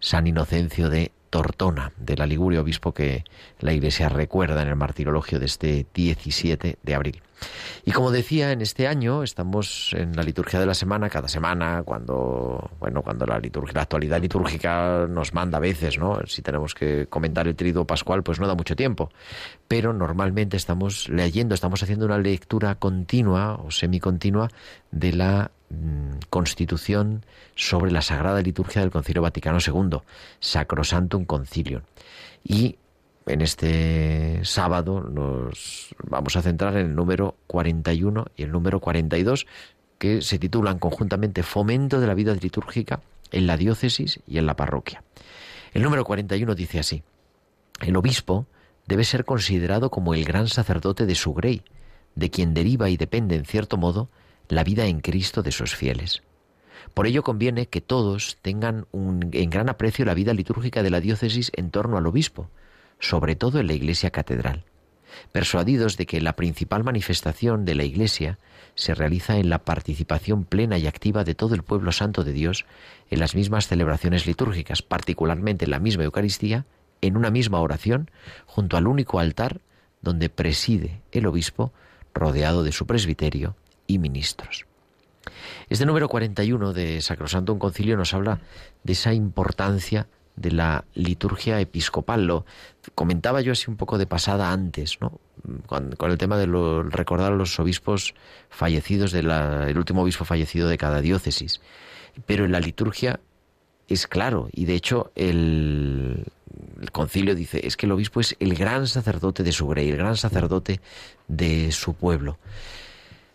San Inocencio de Tortona, de la Liguria, obispo que la Iglesia recuerda en el martirologio de este 17 de abril. Y como decía, en este año estamos en la liturgia de la semana, cada semana, cuando, bueno, cuando la liturgia, la actualidad litúrgica nos manda a veces, ¿no? Si tenemos que comentar el triduo pascual, pues no da mucho tiempo. Pero normalmente estamos leyendo, estamos haciendo una lectura continua o semicontinua de la constitución sobre la Sagrada Liturgia del Concilio Vaticano II, Sacrosantum Concilium. Y en este sábado nos vamos a centrar en el número 41 y el número 42, que se titulan conjuntamente Fomento de la vida litúrgica en la diócesis y en la parroquia. El número 41 dice así, el obispo debe ser considerado como el gran sacerdote de su grey, de quien deriva y depende en cierto modo la vida en Cristo de sus fieles. Por ello conviene que todos tengan en gran aprecio la vida litúrgica de la diócesis en torno al obispo, sobre todo en la iglesia catedral, persuadidos de que la principal manifestación de la iglesia se realiza en la participación plena y activa de todo el pueblo santo de Dios en las mismas celebraciones litúrgicas, particularmente en la misma Eucaristía, en una misma oración, junto al único altar donde preside el obispo, rodeado de su presbiterio y ministros. Este número 41 de Sacrosanto un Concilio nos habla de esa importancia de la liturgia episcopal. Lo comentaba yo así un poco de pasada antes, ¿no? Con, el tema de recordar a los obispos fallecidos, del el último obispo fallecido de cada diócesis. Pero en la liturgia es claro, y de hecho el, el concilio dice, es que el obispo es el gran sacerdote de su grey, el gran sacerdote de su pueblo.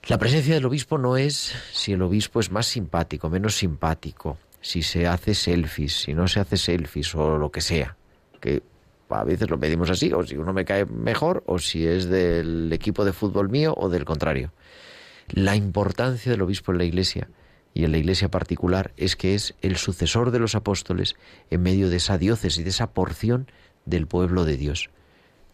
La presencia del obispo no es si el obispo es más simpático, menos simpático, si se hace selfies, si no se hace selfies o lo que sea, que a veces lo medimos así, o si uno me cae mejor, o si es del equipo de fútbol mío o del contrario. La importancia del obispo en la iglesia y en la iglesia particular es que es el sucesor de los apóstoles en medio de esa diócesis, de esa porción del pueblo de Dios.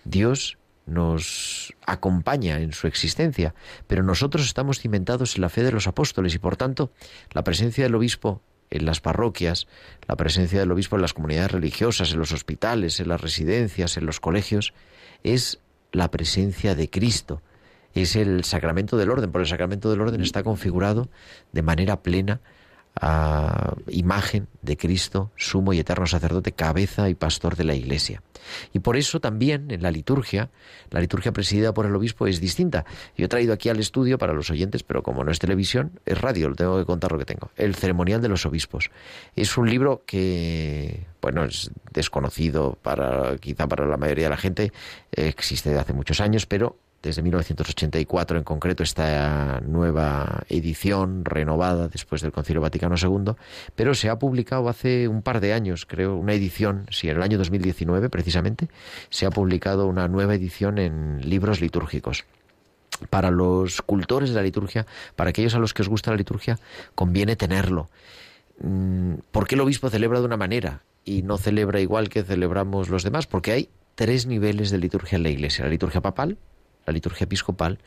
Dios nos acompaña en su existencia, pero nosotros estamos cimentados en la fe de los apóstoles y por tanto la presencia del obispo en las parroquias, la presencia del obispo en las comunidades religiosas, en los hospitales, en las residencias, en los colegios, es la presencia de Cristo, es el sacramento del orden, porque el sacramento del orden está configurado de manera plena imagen de Cristo, sumo y eterno sacerdote, cabeza y pastor de la Iglesia. Y por eso también en la liturgia, la liturgia presidida por el obispo es distinta. Yo he traído aquí al estudio para los oyentes, pero como no es televisión, es radio, lo tengo que contar lo que tengo. El ceremonial de los obispos. Es un libro que, bueno, es desconocido para quizá para la mayoría de la gente, existe de hace muchos años, pero desde 1984 en concreto esta nueva edición renovada después del Concilio Vaticano II, pero se ha publicado hace un par de años, creo, una edición, sí, en el año 2019 precisamente, se ha publicado una nueva edición en libros litúrgicos. Para los cultores de la liturgia, para aquellos a los que os gusta la liturgia, conviene tenerlo. Mm, ¿Por qué el obispo celebra de una manera y no celebra igual que celebramos los demás? Porque hay tres niveles de liturgia en la Iglesia. La liturgia papal, la liturgia episcopal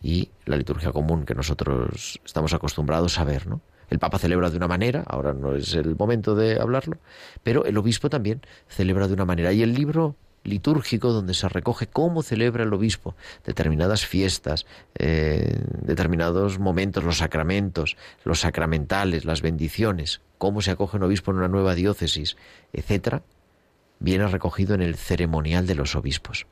y la liturgia común que nosotros estamos acostumbrados a ver, ¿no? El Papa celebra de una manera, ahora no es el momento de hablarlo, pero el obispo también celebra de una manera. Y el libro litúrgico donde se recoge cómo celebra el obispo determinadas fiestas, eh, determinados momentos, los sacramentos, los sacramentales, las bendiciones, cómo se acoge un obispo en una nueva diócesis, etcétera, viene recogido en el ceremonial de los obispos.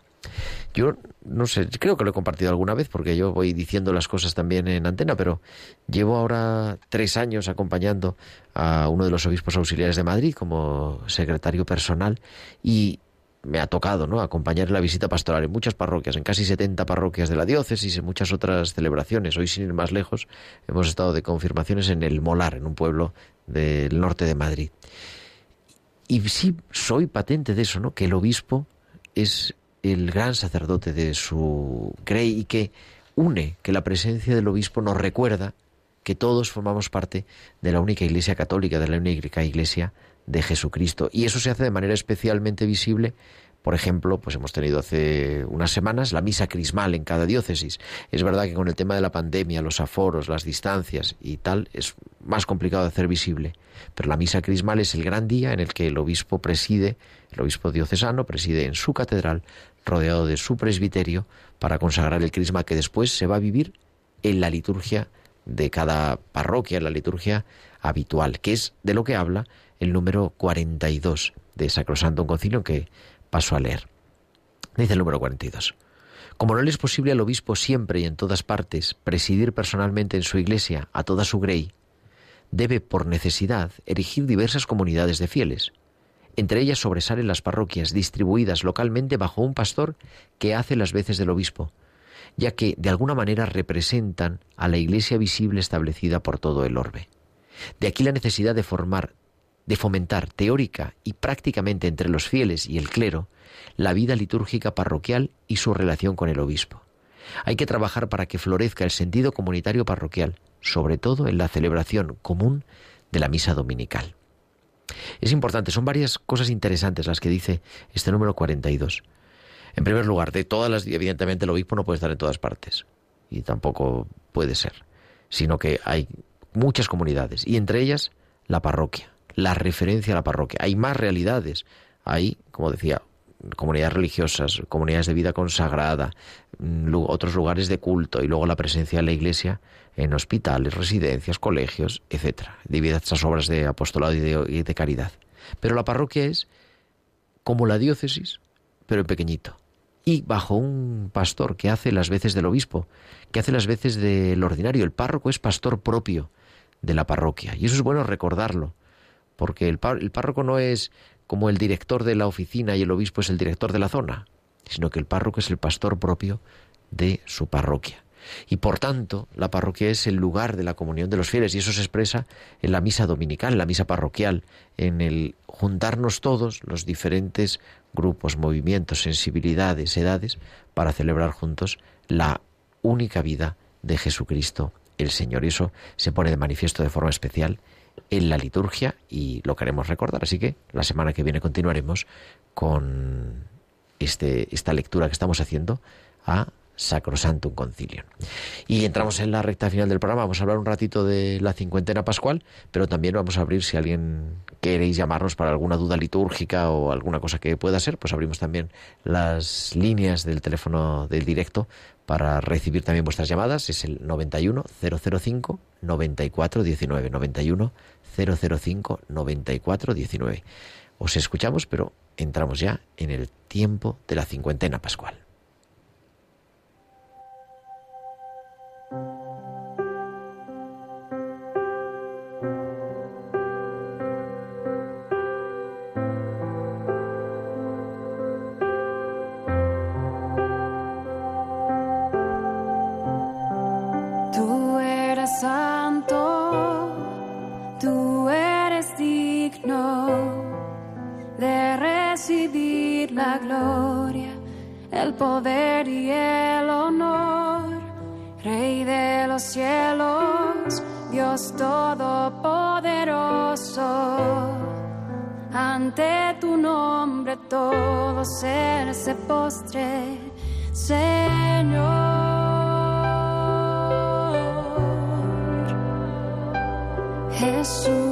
Yo no sé, creo que lo he compartido alguna vez porque yo voy diciendo las cosas también en antena, pero llevo ahora tres años acompañando a uno de los obispos auxiliares de Madrid como secretario personal y me ha tocado ¿no? acompañar la visita pastoral en muchas parroquias, en casi 70 parroquias de la diócesis, en muchas otras celebraciones. Hoy, sin ir más lejos, hemos estado de confirmaciones en el Molar, en un pueblo del norte de Madrid. Y sí soy patente de eso, ¿no? que el obispo es el gran sacerdote de su grey y que une, que la presencia del obispo nos recuerda que todos formamos parte de la única iglesia católica, de la única iglesia de Jesucristo. Y eso se hace de manera especialmente visible por ejemplo, pues hemos tenido hace unas semanas la misa crismal en cada diócesis. Es verdad que con el tema de la pandemia, los aforos, las distancias y tal, es más complicado de hacer visible. Pero la misa crismal es el gran día en el que el obispo preside, el obispo diocesano preside en su catedral, rodeado de su presbiterio, para consagrar el crisma que después se va a vivir en la liturgia de cada parroquia, en la liturgia habitual, que es de lo que habla el número 42 de Sacrosanto, concilio que Paso a leer. Dice el número 42. Como no le es posible al obispo siempre y en todas partes presidir personalmente en su iglesia a toda su grey, debe por necesidad erigir diversas comunidades de fieles. Entre ellas sobresalen las parroquias distribuidas localmente bajo un pastor que hace las veces del obispo, ya que de alguna manera representan a la iglesia visible establecida por todo el orbe. De aquí la necesidad de formar de fomentar teórica y prácticamente entre los fieles y el clero la vida litúrgica parroquial y su relación con el obispo. Hay que trabajar para que florezca el sentido comunitario parroquial, sobre todo en la celebración común de la misa dominical. Es importante, son varias cosas interesantes las que dice este número 42. En primer lugar, de todas las, evidentemente el obispo no puede estar en todas partes, y tampoco puede ser, sino que hay muchas comunidades, y entre ellas la parroquia la referencia a la parroquia. Hay más realidades. Hay, como decía, comunidades religiosas, comunidades de vida consagrada, mm, otros lugares de culto y luego la presencia de la Iglesia en hospitales, residencias, colegios, etcétera. Diversas obras de apostolado y de, caridad. Pero la parroquia es como la diócesis, pero en pequeñito. Y bajo un pastor que hace las veces del obispo, que hace las veces del ordinario. El párroco es pastor propio de la parroquia. Y eso es bueno recordarlo, porque el párroco no es como el director de la oficina y el obispo es el director de la zona, sino que el párroco es el pastor propio de su parroquia. Y por tanto, la parroquia es el lugar de la comunión de los fieles y eso se expresa en la misa dominical, en la misa parroquial, en el juntarnos todos, los diferentes grupos, movimientos, sensibilidades, edades, para celebrar juntos la única vida de Jesucristo el Señor. Y eso se pone de manifiesto de forma especial en la liturgia y lo queremos recordar. Así que la semana que viene continuaremos con este, esta lectura que estamos haciendo a Sacrosantum Concilium. Y entramos en la recta final del programa. Vamos a hablar un ratito de la cincuentena pascual, pero también vamos a abrir si alguien queréis llamarnos para alguna duda litúrgica o alguna cosa que pueda ser, pues abrimos también las líneas del teléfono del directo para recibir también vuestras llamadas. Es el 91 005 94 19 91 005 94 19. Os escuchamos, pero entramos ya en el tiempo de la cincuentena pascual. poder y el honor, Rey de los cielos, Dios todopoderoso. Ante tu nombre todo ser se postre, Señor Jesús.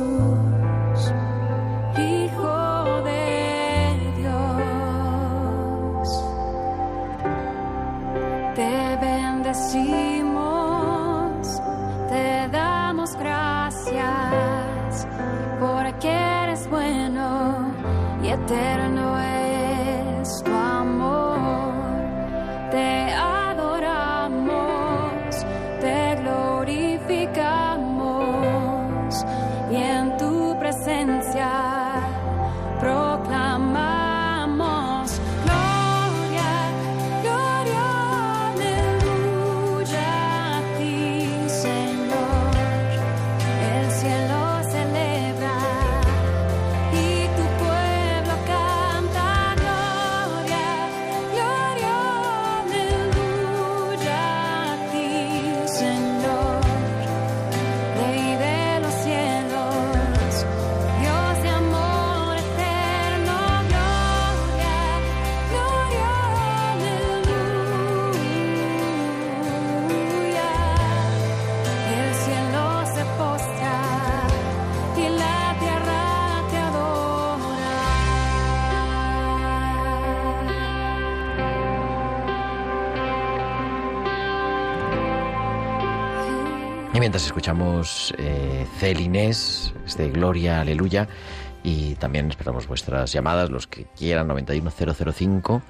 Mientras escuchamos eh, Celinés, de Gloria, Aleluya, y también esperamos vuestras llamadas, los que quieran, 91005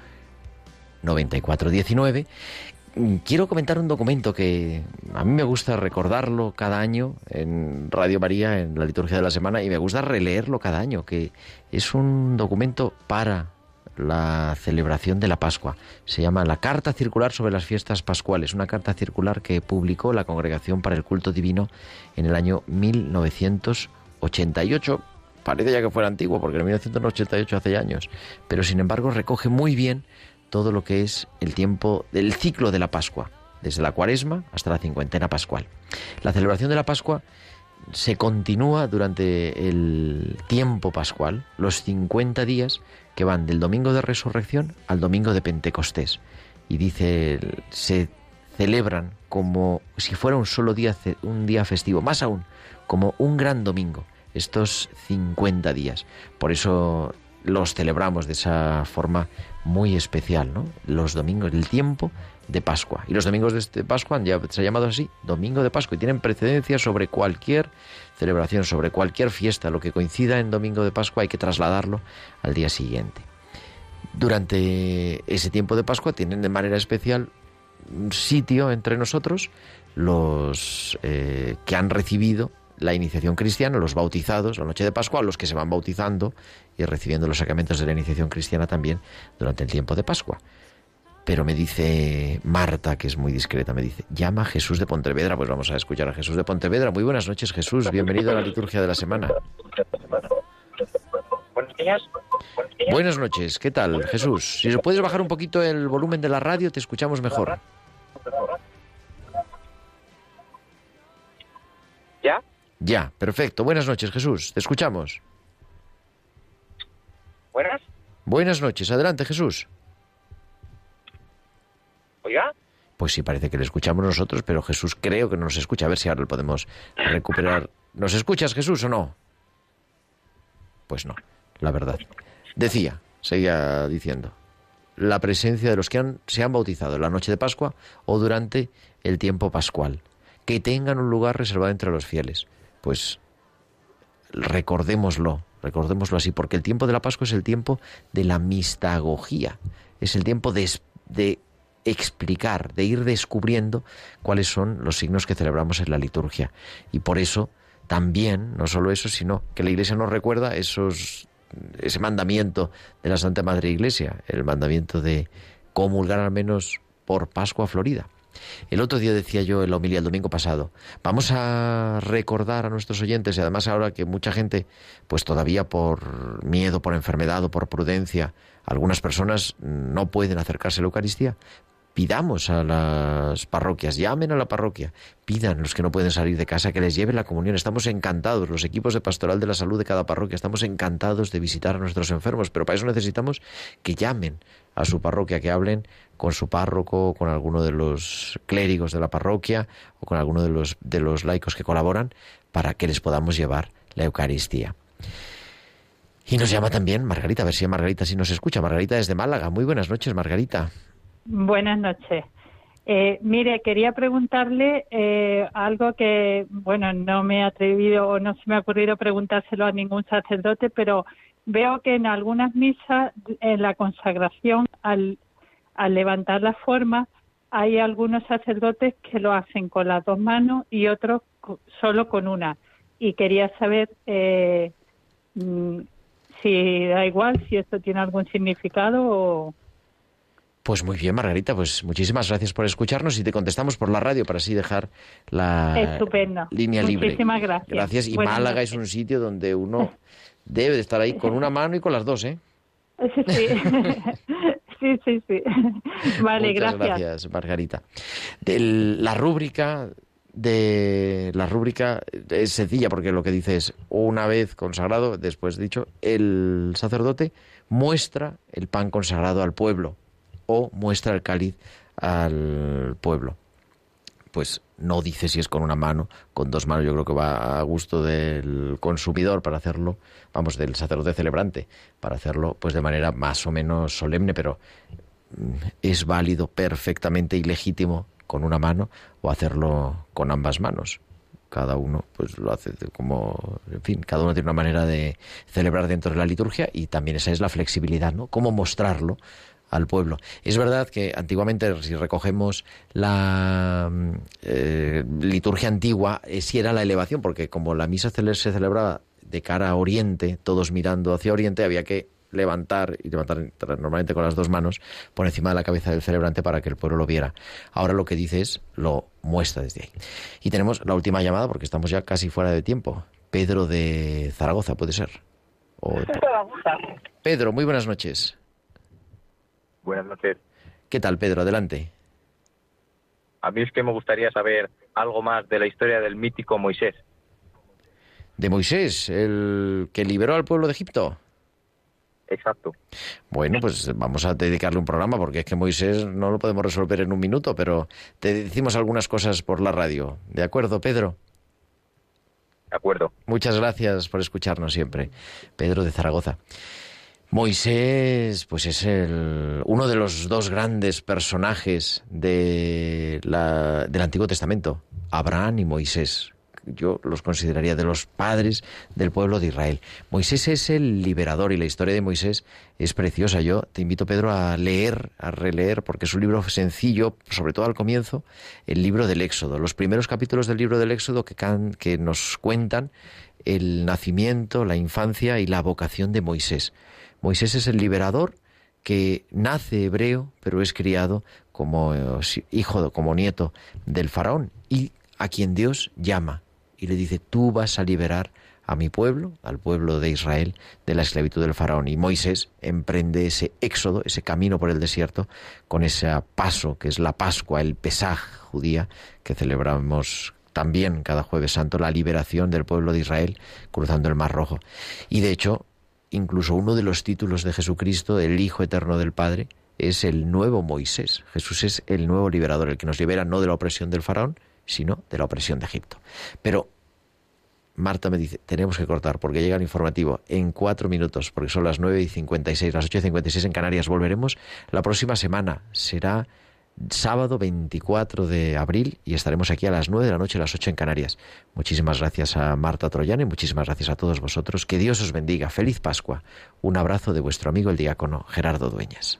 9419. Quiero comentar un documento que a mí me gusta recordarlo cada año en Radio María, en la liturgia de la semana, y me gusta releerlo cada año, que es un documento para la celebración de la Pascua. Se llama La Carta Circular sobre las Fiestas Pascuales, una carta circular que publicó la Congregación para el Culto Divino en el año 1988. Parece ya que fuera antiguo, porque en 1988 hace años, pero sin embargo recoge muy bien todo lo que es el tiempo del ciclo de la Pascua, desde la cuaresma hasta la cincuentena pascual. La celebración de la Pascua se continúa durante el tiempo pascual, los 50 días que van del domingo de resurrección al domingo de Pentecostés. Y dice, se celebran como si fuera un solo día, un día festivo, más aún, como un gran domingo, estos 50 días. Por eso los celebramos de esa forma muy especial, ¿no? Los domingos, el tiempo de Pascua. Y los domingos de este Pascua ya, se ha llamado así, Domingo de Pascua, y tienen precedencia sobre cualquier celebración, sobre cualquier fiesta. Lo que coincida en Domingo de Pascua hay que trasladarlo al día siguiente. Durante ese tiempo de Pascua tienen de manera especial un sitio entre nosotros los eh, que han recibido la iniciación cristiana, los bautizados, la noche de Pascua, los que se van bautizando y recibiendo los sacramentos de la iniciación cristiana también durante el tiempo de Pascua. Pero me dice Marta, que es muy discreta, me dice, llama a Jesús de Pontevedra. Pues vamos a escuchar a Jesús de Pontevedra. Muy buenas noches, Jesús. Bienvenido a la liturgia de la semana. Buenas noches. ¿Qué tal, Jesús? Si puedes bajar un poquito el volumen de la radio, te escuchamos mejor. ¿Ya? Ya, perfecto. Buenas noches, Jesús. Te escuchamos. ¿Buenas? Buenas noches. Adelante, Jesús. Pues sí, parece que le escuchamos nosotros, pero Jesús creo que no nos escucha. A ver si ahora lo podemos recuperar. ¿Nos escuchas, Jesús, o no? Pues no, la verdad. Decía, seguía diciendo, la presencia de los que se han bautizado en la noche de Pascua o durante el tiempo pascual, que tengan un lugar reservado entre los fieles. Pues recordémoslo, recordémoslo así, porque el tiempo de la Pascua es el tiempo de la mistagogía, es el tiempo de explicar, de ir descubriendo cuáles son los signos que celebramos en la liturgia. Y por eso también, no solo eso, sino que la Iglesia nos recuerda esos, ese mandamiento de la Santa Madre Iglesia, el mandamiento de comulgar al menos por Pascua Florida. El otro día decía yo en la homilía el domingo pasado, vamos a recordar a nuestros oyentes y además ahora que mucha gente, pues todavía por miedo, por enfermedad o por prudencia, algunas personas no pueden acercarse a la Eucaristía, pidamos a las parroquias, llamen a la parroquia, pidan los que no pueden salir de casa que les lleven la comunión. Estamos encantados, los equipos de pastoral de la salud de cada parroquia, estamos encantados de visitar a nuestros enfermos, pero para eso necesitamos que llamen a su parroquia, que hablen con su párroco, con alguno de los clérigos de la parroquia o con alguno de los, de los laicos que colaboran para que les podamos llevar la Eucaristía. Y nos llama también Margarita, a ver si Margarita si nos escucha. Margarita desde Málaga. Muy buenas noches, Margarita. Buenas noches. Eh, mire, quería preguntarle eh, algo que, bueno, no me he atrevido o no se me ha ocurrido preguntárselo a ningún sacerdote, pero veo que en algunas misas, en la consagración, al, al levantar la forma, hay algunos sacerdotes que lo hacen con las dos manos y otros solo con una. Y quería saber eh, mm, si da igual, si esto tiene algún significado o, pues muy bien, Margarita, pues muchísimas gracias por escucharnos y te contestamos por la radio para así dejar la línea libre. Muchísimas gracias. Gracias. Y Málaga es un sitio donde uno debe de estar ahí con una mano y con las dos, ¿eh? Sí, sí. sí, sí, sí. Vale, Muchas gracias. Margarita. la rúbrica de la rúbrica es sencilla porque lo que dice es una vez consagrado, después dicho, el sacerdote muestra el pan consagrado al pueblo o muestra el cáliz al pueblo. Pues no dice si es con una mano, con dos manos, yo creo que va a gusto del consumidor para hacerlo, vamos, del sacerdote celebrante, para hacerlo pues de manera más o menos solemne, pero mm, es válido perfectamente y legítimo con una mano o hacerlo con ambas manos. Cada uno pues lo hace como en fin cada uno tiene una manera de celebrar dentro de la liturgia y también esa es la flexibilidad no cómo mostrarlo al pueblo. Es verdad que antiguamente, si recogemos la eh, liturgia antigua, eh, sí era la elevación, porque como la misa se celebraba de cara a oriente, todos mirando hacia oriente, había que levantar y levantar normalmente con las dos manos por encima de la cabeza del celebrante para que el pueblo lo viera. Ahora lo que dice es, lo muestra desde ahí. Y tenemos la última llamada porque estamos ya casi fuera de tiempo. Pedro de Zaragoza, puede ser. Pedro, muy buenas noches. Buenas noches. ¿Qué tal, Pedro? Adelante. A mí es que me gustaría saber algo más de la historia del mítico Moisés. ¿De Moisés, el que liberó al pueblo de Egipto? Exacto. Bueno, pues vamos a dedicarle un programa porque es que Moisés no lo podemos resolver en un minuto, pero te decimos algunas cosas por la radio. ¿De acuerdo, Pedro? De acuerdo. Muchas gracias por escucharnos siempre. Pedro de Zaragoza. Moisés, pues es el, uno de los dos grandes personajes de del Antiguo Testamento, Abraham y Moisés. Yo los consideraría de los padres del pueblo de Israel. Moisés es el liberador y la historia de Moisés es preciosa. Yo te invito, Pedro, a leer, a releer, porque es un libro sencillo, sobre todo al comienzo, el libro del Éxodo. Los primeros capítulos del libro del Éxodo que, que nos cuentan el nacimiento, la infancia y la vocación de Moisés. Moisés es el liberador que nace hebreo, pero es criado como eh, hijo, como nieto del faraón, y a quien Dios llama y le dice, tú vas a liberar a mi pueblo, al pueblo de Israel, de la esclavitud del faraón. Y Moisés emprende ese éxodo, ese camino por el desierto, con ese paso que es la Pascua, el Pesaj judía, que celebramos también cada jueves santo, la liberación del pueblo de Israel cruzando el Mar Rojo. Y de hecho, incluso uno de los títulos de Jesucristo, el Hijo Eterno del Padre, es el nuevo Moisés. Jesús es el nuevo liberador, el que nos libera no de la opresión del faraón, sino de la opresión de Egipto. Pero Marta me dice, tenemos que cortar porque llega el informativo en cuatro minutos, porque son las nueve y cincuenta y seis, las ocho y cincuenta y seis en Canarias. Volveremos la próxima semana. Será sábado 24 de abril y estaremos aquí a las 9 de la noche, a las 8 en Canarias. Muchísimas gracias a Marta Troyano y muchísimas gracias a todos vosotros. Que Dios os bendiga. Feliz Pascua. Un abrazo de vuestro amigo el diácono Gerardo Dueñas.